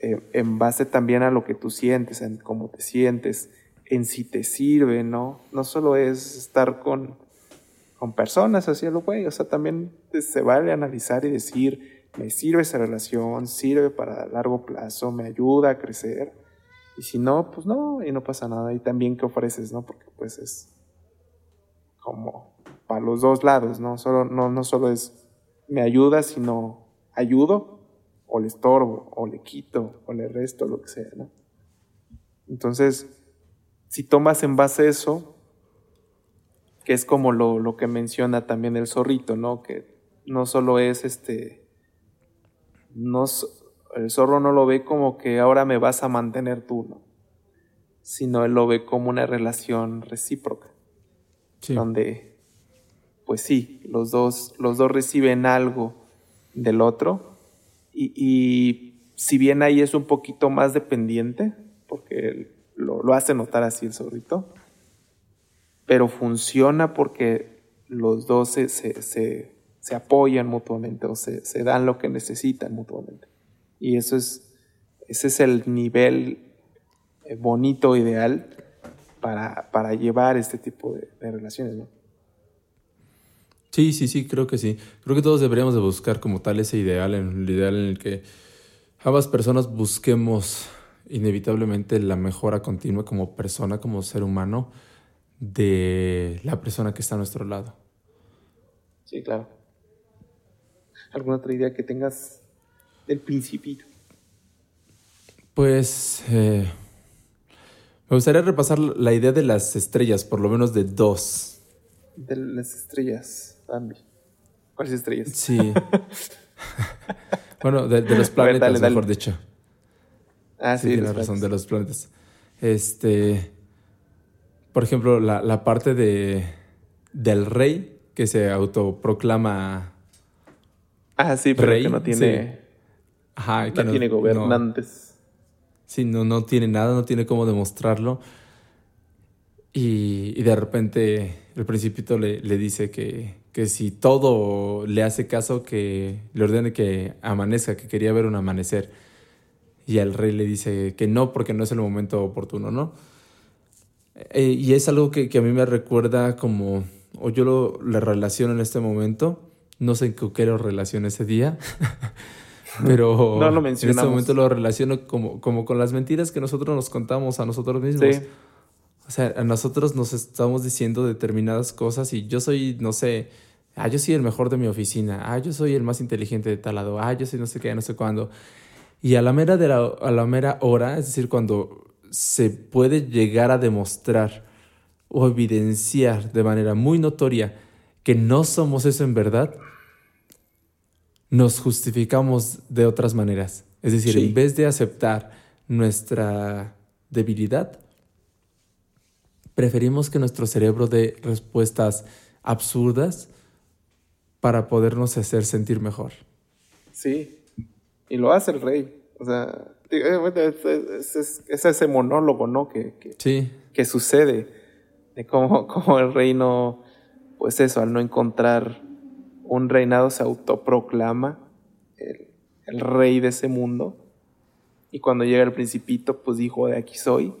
S1: eh, en base también a lo que tú sientes, en cómo te sientes, en si te sirve, ¿no? No solo es estar con, con personas así lo güey, o sea, también se vale analizar y decir, me sirve esa relación, sirve para largo plazo, me ayuda a crecer. Y si no, pues no, y no pasa nada. Y también qué ofreces, ¿no? Porque pues es, como para los dos lados, ¿no? Solo, no, no solo es me ayuda, sino ayudo o le estorbo o le quito o le resto, lo que sea, ¿no? Entonces, si tomas en base eso, que es como lo, lo que menciona también el zorrito, ¿no? Que no solo es este, no, el zorro no lo ve como que ahora me vas a mantener tú, ¿no? Sino él lo ve como una relación recíproca donde, pues sí, los dos, los dos reciben algo del otro. Y, si bien ahí es un poquito más dependiente, porque lo, hace notar así el zorrito, pero funciona porque los dos se, se, apoyan mutuamente o se, se, dan lo que necesitan mutuamente. Y eso es, ese es el nivel eh, bonito, ideal para, llevar este tipo de, relaciones, ¿no?
S2: Sí, sí, sí, creo que sí. Creo que todos deberíamos de buscar como tal ese ideal, el ideal en el que ambas personas busquemos inevitablemente la mejora continua como persona, como ser humano, de la persona que está a nuestro lado.
S1: Sí, claro. ¿Alguna otra idea que tengas del principito?
S2: Pues eh, me gustaría repasar la idea de las estrellas, por lo menos de dos.
S1: De las estrellas, Bambi. ¿Cuáles estrellas?
S2: Sí. bueno, de, los planetas, mejor dicho.
S1: Ah, sí.
S2: tienes razón, de los planetas. Este. Por ejemplo, la, parte de del rey que se autoproclama.
S1: Ah, sí, pero que no tiene.
S2: Ajá,
S1: que no, tiene gobernantes.
S2: Sí, no, tiene nada, no tiene cómo demostrarlo. Y, de repente el principito le, le dice que, que, si todo le hace caso, que le ordene que amanezca, que quería ver un amanecer. Y el rey le dice que no, porque no es el momento oportuno, ¿no? Eh, y es algo que, que, a mí me recuerda como, o yo lo, le relaciono en este momento, no sé en qué lo relaciono ese día, Pero en este momento lo relaciono como, como con las mentiras que nosotros nos contamos a nosotros mismos. O sea, a nosotros nos estamos diciendo determinadas cosas y yo soy, no sé, ah, yo soy el mejor de mi oficina, ah, yo soy el más inteligente de tal lado, ah, yo soy no sé qué, no sé cuándo. Y a la mera, de la, a la mera hora, es decir, cuando se puede llegar a demostrar o evidenciar de manera muy notoria que no somos eso en verdad, nos justificamos de otras maneras. Es decir, en vez de aceptar nuestra debilidad, preferimos que nuestro cerebro dé respuestas absurdas para podernos hacer sentir mejor.
S1: Sí, y lo hace el rey. O sea, es, ese monólogo, ¿no? Que,
S2: sí.
S1: que sucede de cómo, cómo el rey no, pues eso, al no encontrar un reinado se autoproclama el, rey de ese mundo. Y cuando llega el principito, pues dijo, de aquí soy.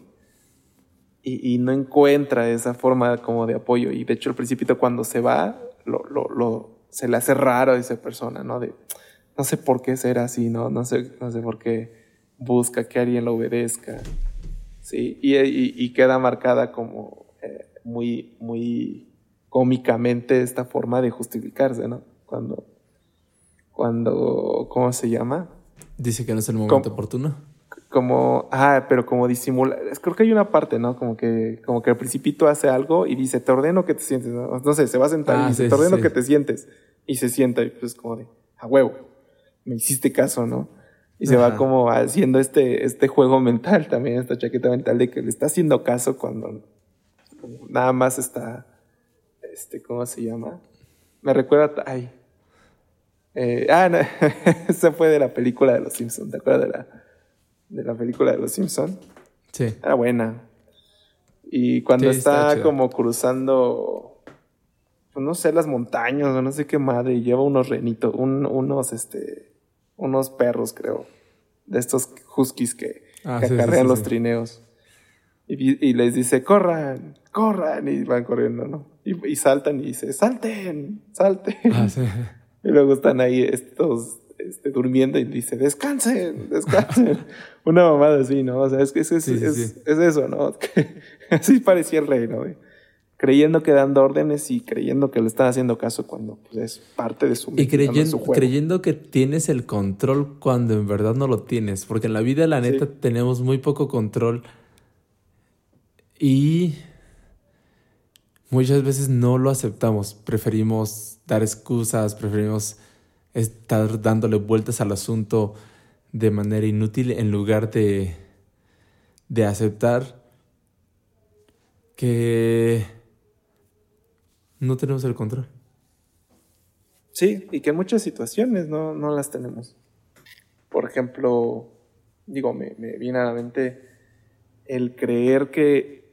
S1: Y, no encuentra esa forma como de apoyo. Y de hecho el principito cuando se va, lo, se le hace raro a esa persona, ¿no? De, no sé por qué será así, ¿no? No sé, no sé por qué busca que alguien lo obedezca. Sí, y, y, queda marcada como eh, muy, muy cómicamente esta forma de justificarse, ¿no? Cuando, cuando, ¿cómo se llama?
S2: Dice que no es el momento oportuno.
S1: como, ah, pero como disimula, creo que hay una parte, ¿no? Como que, como que el principito hace algo y dice, te ordeno que te sientes, no, no sé, se va a sentar
S2: Ah,
S1: y dice,
S2: sí,
S1: te ordeno
S2: sí.
S1: que te sientes. Y se sienta y pues como de, a huevo, me hiciste caso, ¿no? Y se va como haciendo este, este juego mental también, esta chaqueta mental de que le está haciendo caso cuando nada más está, este, ¿cómo se llama? Me recuerda, ay, eh, ah, no, esa fue de la película de Los Simpsons, ¿te acuerdas de la, de la película de Los Simpsons?
S2: Sí.
S1: Era buena. Y cuando
S2: Sí, está
S1: como cruzando, pues no sé, las montañas o no sé qué madre, y lleva unos renitos, un- unos, este, unos perros, creo, de estos huskies que,
S2: Ah,
S1: que
S2: sí,
S1: acarrean
S2: sí,
S1: los trineos. Y, y les dice, corran, corran, y van corriendo, ¿no? Y, y saltan y dice, salten, salten.
S2: Ah, sí.
S1: Y luego están ahí estos este, durmiendo y dice, descansen, descansen. Una mamada así, ¿no? O sea, es que es, es,
S2: Sí, sí,
S1: es-
S2: sí.
S1: es eso, ¿no? Que así parecía el rey, ¿no? Creyendo que dando órdenes y creyendo que le están haciendo caso cuando pues, es parte de su,
S2: Y
S1: de su
S2: creyendo,
S1: juego.
S2: creyendo que tienes el control cuando en verdad no lo tienes. Porque en la vida, la neta,
S1: Sí.
S2: tenemos muy poco control. Y muchas veces no lo aceptamos. Preferimos dar excusas, preferimos estar dándole vueltas al asunto de manera inútil en lugar de, de aceptar que no tenemos el control.
S1: Sí, y que en muchas situaciones no, no las tenemos. Por ejemplo, digo, me, me viene a la mente el creer que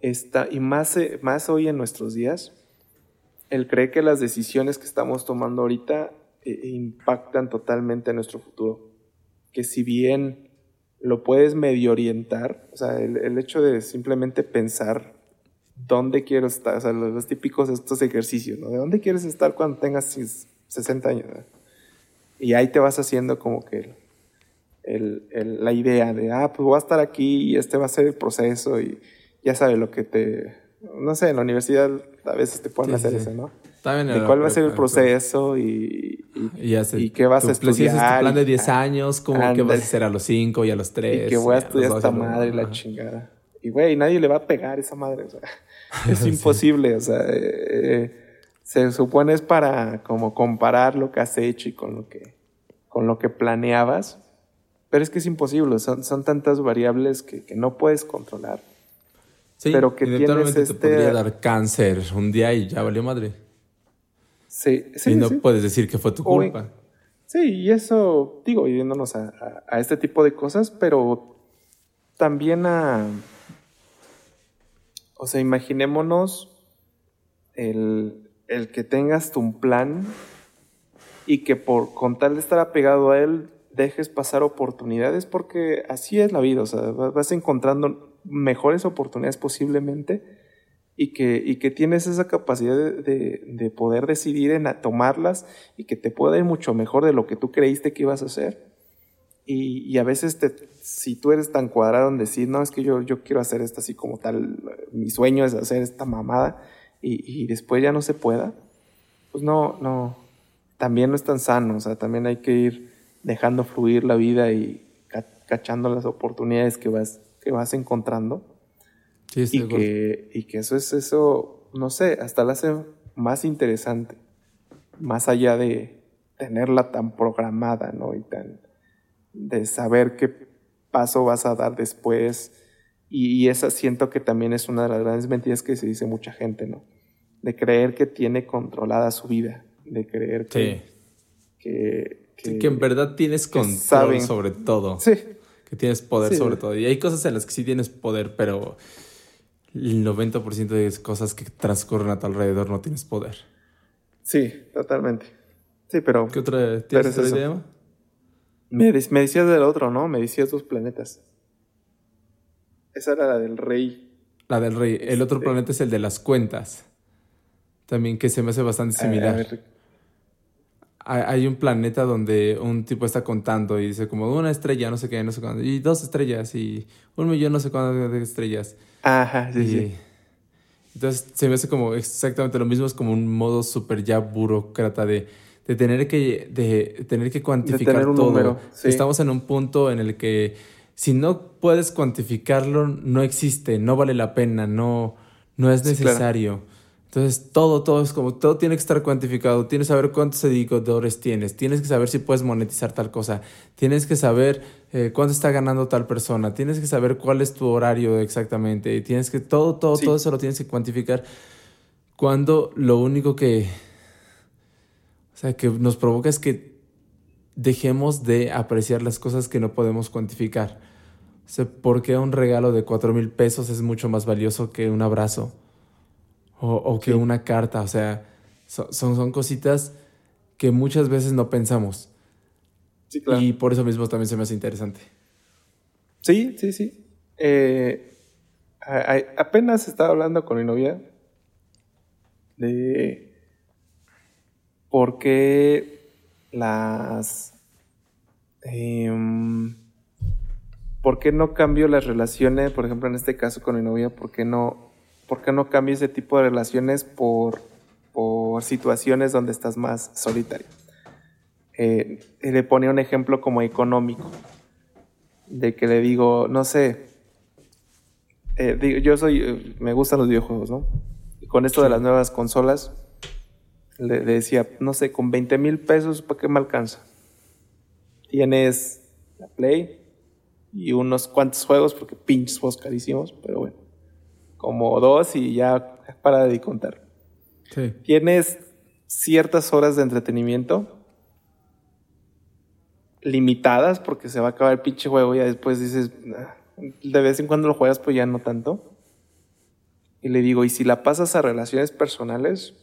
S1: está, y más, eh, más hoy en nuestros días, el creer que las decisiones que estamos tomando ahorita eh, impactan totalmente en nuestro futuro. Que si bien lo puedes medio orientar, o sea, el, hecho de simplemente pensar dónde quiero estar, o sea, los, los típicos estos ejercicios, ¿no? ¿De dónde quieres estar cuando tengas sis- 60 años? Y ahí te vas haciendo como que la idea de, ah, pues voy a estar aquí y este va a ser el proceso y ya sabes lo que te, no sé, en la universidad a veces te pueden
S2: Sí,
S1: hacer
S2: sí.
S1: eso, ¿no?
S2: También
S1: De cuál va a ser el proceso y, y, qué vas a
S2: si
S1: estudiar.
S2: es tu plan de
S1: y-
S2: 10 años, ¿cómo que vas a hacer a los 5 y a los 3?
S1: y que voy a estudiar esta madre la chingada. Y güey, nadie le va a pegar esa madre, o sea, es imposible, o sea, eh, eh, se supone es para como comparar lo que has hecho y con lo que, con lo que planeabas, pero es que es imposible, son, son tantas variables que, que no puedes controlar.
S2: Sí,
S1: pero que tienes
S2: te
S1: este-
S2: podría dar cáncer un día y ya valió madre.
S1: Sí, sí,
S2: y no
S1: sí.
S2: puedes decir que fue tu culpa.
S1: Sí, y eso, digo, yéndonos a, a- a este tipo de cosas, pero también a... O sea, imaginémonos el, el que tengas tu plan y que por con tal de estar apegado a él dejes pasar oportunidades porque así es la vida, o sea, va- vas encontrando mejores oportunidades posiblemente y que, y que tienes esa capacidad de, de- de poder decidir en tomarlas y que te pueda ir mucho mejor de lo que tú creíste que ibas a hacer. Y, a veces, te, si tú eres tan cuadrado en decir, no, es que yo, yo quiero hacer esto así como tal, mi sueño es hacer esta mamada y, y después ya no se pueda, pues no, no, también no es tan sano, o sea, también hay que ir dejando fluir la vida y ca- cachando las oportunidades que vas, que vas encontrando
S2: Sí, estoy
S1: y que, y que eso es eso, no sé, hasta la hace más interesante, más allá de tenerla tan programada, ¿no? Y tan, de saber qué paso vas a dar después. Y, y esa siento que también es una de las grandes mentiras que se dice mucha gente, ¿no? De creer que tiene controlada su vida, de creer que,
S2: Sí.
S1: que,
S2: que en verdad tienes control
S1: saben.
S2: sobre todo.
S1: Sí,
S2: Que tienes poder
S1: Sí.
S2: sobre todo. Y hay cosas en las que sí tienes poder, pero el 90% de cosas que transcurren a tu alrededor no tienes poder.
S1: sí, totalmente. Sí, pero
S2: ¿Qué otra? ¿Tienes
S1: es
S2: otra idea?
S1: Me, me decías del otro, ¿no? Me decías dos planetas. Esa era la del rey.
S2: La del rey. El otro
S1: Este-
S2: planeta es el de las cuentas. También que se me hace bastante
S1: A- a
S2: similar.
S1: ver,
S2: Hay, un planeta donde un tipo está contando y dice como una estrella, no sé qué, no sé cuándo, y dos estrellas y un millón, no sé cuántas estrellas.
S1: Ajá, sí,
S2: Y-
S1: sí.
S2: Entonces se me hace como exactamente lo mismo, es como un modo súper ya burócrata de, de tener que de tener que cuantificar
S1: tener un
S2: todo.
S1: número, sí.
S2: Estamos en un punto en el que si no puedes cuantificarlo, no existe, no vale la pena, no, no es necesario. Entonces, todo, todo es como, todo tiene que estar cuantificado. Tienes que saber cuántos seguidores tienes. Tienes que saber si puedes monetizar tal cosa. Tienes que saber eh, cuánto está ganando tal persona. Tienes que saber cuál es tu horario exactamente. Tienes que, todo, todo, todo eso lo tienes que cuantificar. Cuando lo único que, o sea, que nos provoca es que dejemos de apreciar las cosas que no podemos cuantificar. O sea, ¿por qué un regalo de cuatro mil pesos es mucho más valioso que un abrazo? O, que una carta. O sea, son, son, cositas que muchas veces no pensamos. Sí, claro. Y por eso mismo también se me hace interesante.
S1: Sí, sí, sí. Eh, apenas estaba hablando con mi novia de por qué las... Em, ¿Por qué no cambio las relaciones, por ejemplo, en este caso con mi novia, por qué no, por qué no cambio ese tipo de relaciones por, por situaciones donde estás más solitario? Eh, le ponía un ejemplo como económico, de que le digo, no sé, eh, yo soy, me gustan los videojuegos, ¿no? Y con esto de las nuevas consolas, le, decía, no sé, con 20 mil pesos, ¿para qué me alcanza? Tienes la Play y unos cuantos juegos, porque pinches juegos carísimos, pero bueno, como dos y ya para de contar. Tienes ciertas horas de entretenimiento limitadas porque se va a acabar el pinche juego y ya después dices, de vez en cuando lo juegas, pues ya no tanto. Y le digo, y si la pasas a relaciones personales,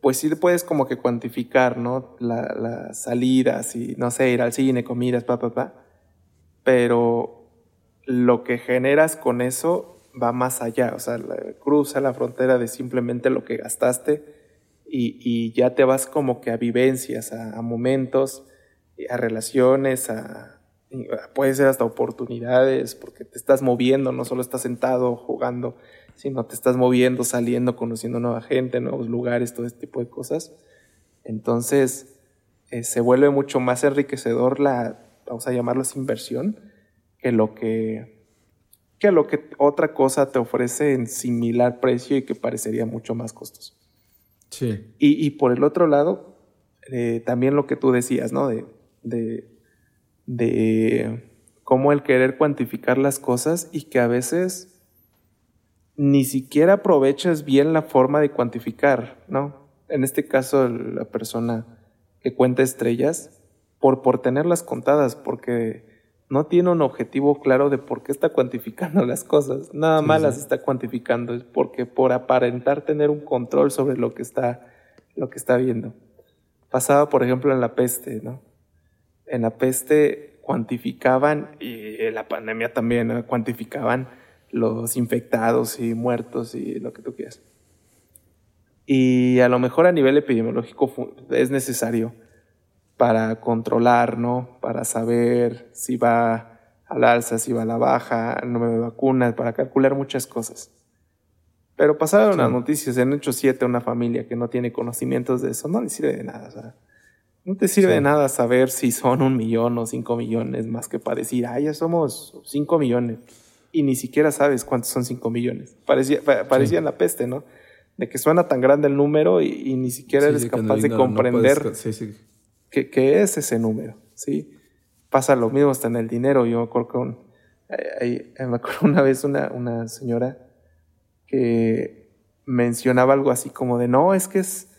S1: pues sí puedes como que cuantificar, ¿no? las salidas y, no sé, ir al cine, comidas, pa, pa, pa. Pero lo que generas con eso va más allá, o sea, cruza la frontera de simplemente lo que gastaste y, ya te vas como que a vivencias, a, momentos, a relaciones, a, puede ser hasta oportunidades, porque te estás moviendo, no solo estás sentado jugando, sino te estás moviendo, saliendo, conociendo nueva gente, nuevos lugares, todo este tipo de cosas. Entonces, eh, se vuelve mucho más enriquecedor la, vamos a llamarlo inversión, que lo que, que lo que otra cosa te ofrece en similar precio y que parecería mucho más costoso.
S2: Sí.
S1: Y, por el otro lado, eh, también lo que tú decías, ¿no? De, de, de cómo el querer cuantificar las cosas y que a veces ni siquiera aprovechas bien la forma de cuantificar, ¿no? En este caso, la persona que cuenta estrellas, por, por tenerlas contadas, porque no tiene un objetivo claro de por qué está cuantificando las cosas. Nada más las está cuantificando, es porque por aparentar tener un control sobre lo que está, lo que está viendo. Pasaba, por ejemplo, en la peste, ¿no? En la peste cuantificaban, y en la pandemia también, cuantificaban los infectados y muertos y lo que tú quieras. Y a lo mejor a nivel epidemiológico es necesario para controlar, ¿no? Para saber si va al alza, si va a la baja, no me vacunas, para calcular muchas cosas. Pero pasaron las noticias en hecho 7 una familia que no tiene conocimientos de eso, no le sirve de nada. no te sirve de nada saber si son un millón o cinco millones, más que para decir, ah, ya somos cinco millones y ni siquiera sabes cuántos son 5 millones. Parecía, parecía la peste, ¿no? De que suena tan grande el número y, ni siquiera eres capaz de comprender qué, es ese número, ¿sí? Pasa lo mismo hasta en el dinero. Yo me acuerdo, una vez una, una señora que mencionaba algo así como de, no, es que es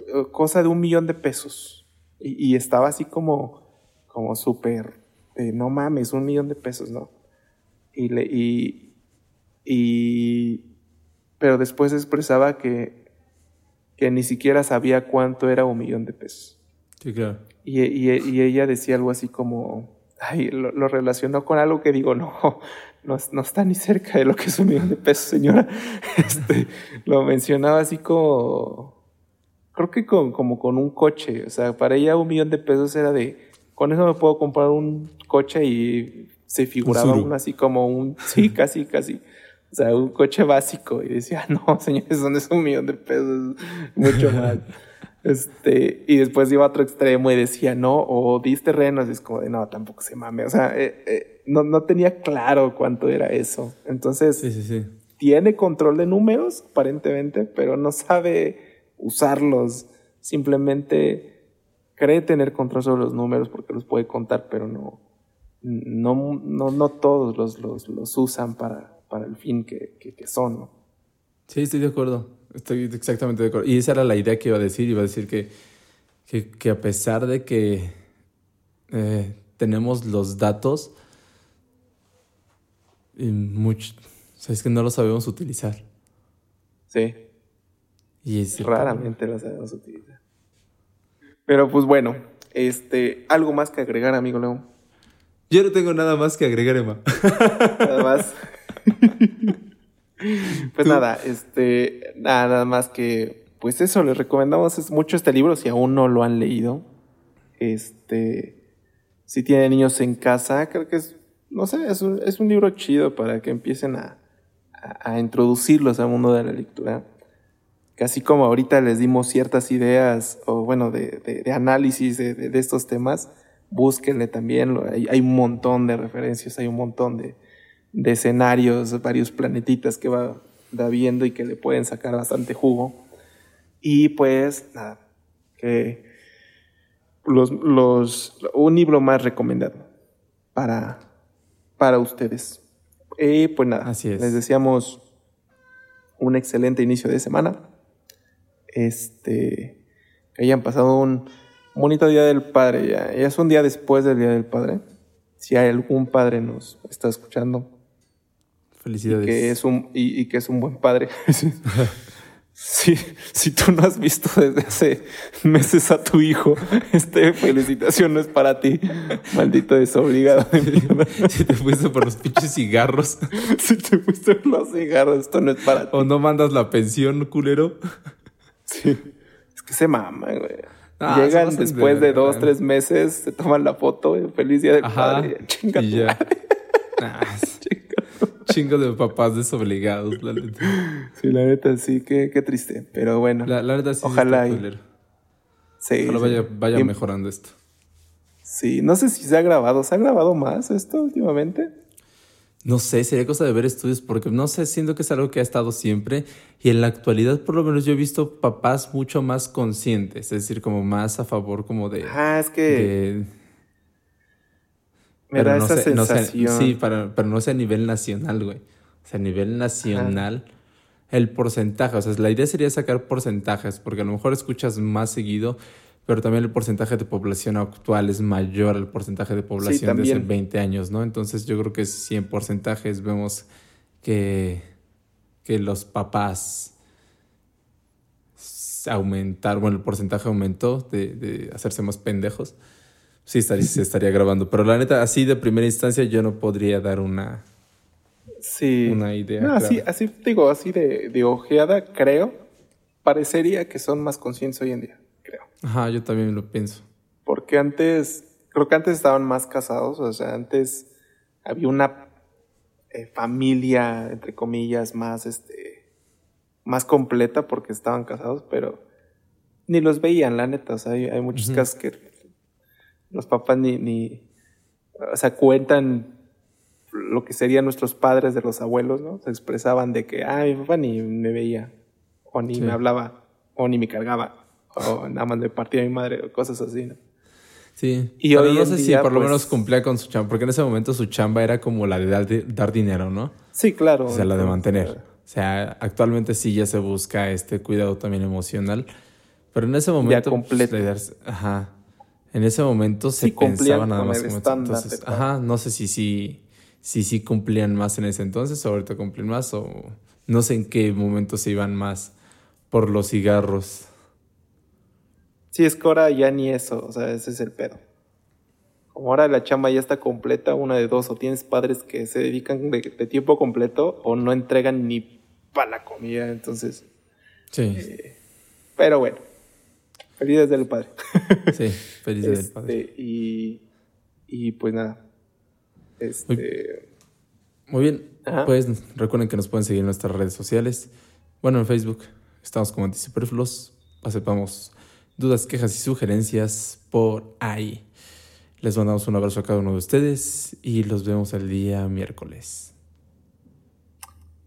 S1: eh, cosa de un millón de pesos. Y, estaba así como, como súper, no mames, un millón de pesos, ¿no? y, le, y, y pero después expresaba que, que ni siquiera sabía cuánto era un millón de pesos.
S2: Sí, claro.
S1: Y, y, ella decía algo así como, ay, lo, relacionó con algo que digo, no, no, no, está ni cerca de lo que es un millón de pesos, señora. Este, lo mencionaba así como, creo que con, como con un coche, o sea, para ella un millón de pesos era de, con eso me puedo comprar un coche y se figuraba uno así como un, sí, casi, casi. O sea, un coche básico. Y decía, no, señores, son es un millón de pesos, mucho más. Este, y después iba a otro extremo y decía, no, o diste terrenos, y es como de, no, tampoco se mame. O sea, eh, eh, no, no tenía claro cuánto era eso. Entonces,
S2: Sí, sí, sí.
S1: tiene control de números, aparentemente, pero no sabe usarlos. Simplemente cree tener control sobre los números porque los puede contar, pero no, no, no, no todos los, los, los usan para, para el fin que, que, que son. ¿no?
S2: Sí, estoy de acuerdo. Estoy exactamente de acuerdo. Y esa era la idea que iba a decir. Iba a decir que, que, que a pesar de que eh, tenemos los datos, y mucho, o sea, es que no los sabemos utilizar.
S1: Sí.
S2: Y es
S1: Raramente lo sabemos utilizar. Pero pues bueno, este, algo más que agregar, amigo León.
S2: Yo no tengo nada más que agregar, Emma.
S1: Nada más. pues nada, este, nada, nada más que, pues eso, les recomendamos mucho este libro si aún no lo han leído. Este, si tienen niños en casa, creo que es, no sé, es un, es un libro chido para que empiecen a, a, a introducirlos al mundo de la lectura. Que así como ahorita les dimos ciertas ideas, o bueno, de, de, de análisis de, de, estos temas, búsquenle también, hay, hay un montón de referencias, hay un montón de, de escenarios, varios planetitas que va, va viendo y que le pueden sacar bastante jugo. Y pues, nada, que los, los, un libro más recomendado para, para ustedes. Y pues nada,
S2: Así es.
S1: les deseamos un excelente inicio de semana. Este, que hayan pasado un bonito día del padre. Ya, ya es un día después del día del padre. Si hay algún padre nos está escuchando
S2: Felicidades.
S1: que es un y, y que es un buen padre. Sí, si tú no has visto desde hace meses a tu hijo, este felicitación no es para ti, maldito desobligado de.
S2: Si te fuiste por los pinches cigarros
S1: Si te fuiste por los cigarros, esto no es para ti.
S2: o no mandas la pensión, culero.
S1: Sí. Es que se mama, güey.
S2: Ah,
S1: Llegan
S2: de
S1: después de, dos, tres meses, se toman la foto, feliz día
S2: Ajá.
S1: padre. Chinga
S2: y ya.
S1: madre.
S2: Ah, chingo de papás desobligados, la neta.
S1: Sí, la neta, sí, qué, qué triste. Pero bueno,
S2: La, la verdad sí. sí
S1: Ojalá
S2: está
S1: y- sí,
S2: Ojalá
S1: sí.
S2: vaya, vaya
S1: Y-
S2: mejorando esto.
S1: Sí, no sé si se ha grabado. ¿Se ha grabado más esto últimamente?
S2: No sé, sería cosa de ver estudios porque no sé, siento que es algo que ha estado siempre y en la actualidad por lo menos yo he visto papás mucho más conscientes, es decir, como más a favor como de...
S1: Ah, es que
S2: de-
S1: me da
S2: no
S1: esa
S2: sé- no sé-
S1: sensación.
S2: sí, para- pero no sé a nivel nacional, güey. O sea, a nivel nacional, el porcentaje, o sea, la idea sería sacar porcentajes, porque a lo mejor escuchas más seguido, pero también el porcentaje de población actual es mayor al porcentaje de población de hace
S1: también.
S2: 20 años, ¿no? Entonces yo creo que si en porcentajes vemos que, que los papás s- aumentar, bueno, el porcentaje aumentó de, de hacerse más pendejos, sí estaría, estaría grabando. Pero la neta, así de primera instancia yo no podría dar una,
S1: Sí.
S2: una idea.
S1: No, así, así digo, así de, de ojeada, creo. Parecería que son más conscientes hoy en día, creo.
S2: Ajá, yo también lo pienso.
S1: Porque antes, creo que antes estaban más casados, o sea, antes había una eh, familia, entre comillas, más, este, más completa porque estaban casados, pero ni los veían, la neta, o sea, hay, hay muchos
S2: Ujú.
S1: casos que los papás ni, ni, o sea, cuentan lo que serían nuestros padres de los abuelos, ¿no? Se expresaban de que, ah, mi papá ni me veía, o ni
S2: Sí.
S1: me hablaba, o ni me cargaba, o nada más me partía mi madre, o cosas así, ¿no?
S2: Sí.
S1: Y
S2: Pero
S1: hoy
S2: no si por lo
S1: pues-
S2: menos cumplía con su chamba, porque en ese momento su chamba era como la de dar, de- dar dinero, ¿no?
S1: Sí, claro.
S2: O sea, la de mantener. O sea, actualmente sí ya se busca este cuidado también emocional, pero en ese momento... pues,
S1: completo.
S2: la idea es- ajá. En ese momento se
S1: Sí
S2: pensaba nada más como entonces,
S1: de
S2: ajá, no sé si sí si, sí cumplían más en ese entonces o ahorita cumplen más o no sé en qué momento se iban más por los cigarros.
S1: Sí, es que ahora ya ni eso, o sea, ese es el pedo. Como ahora la chamba ya está completa, una de dos, o tienes padres que se dedican de, de tiempo completo o no entregan ni para la comida, entonces.
S2: Sí,
S1: Pero bueno, felices del padre.
S2: sí, feliz día del padre.
S1: Este, y, y pues nada. Este,
S2: Muy bien,
S1: Ajá.
S2: pues recuerden que nos pueden seguir en nuestras redes sociales. Bueno, en Facebook estamos como Antisuperfluos. Aceptamos dudas, quejas y sugerencias por ahí. Les mandamos un abrazo a cada uno de ustedes y los vemos el día miércoles.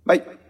S1: Bye.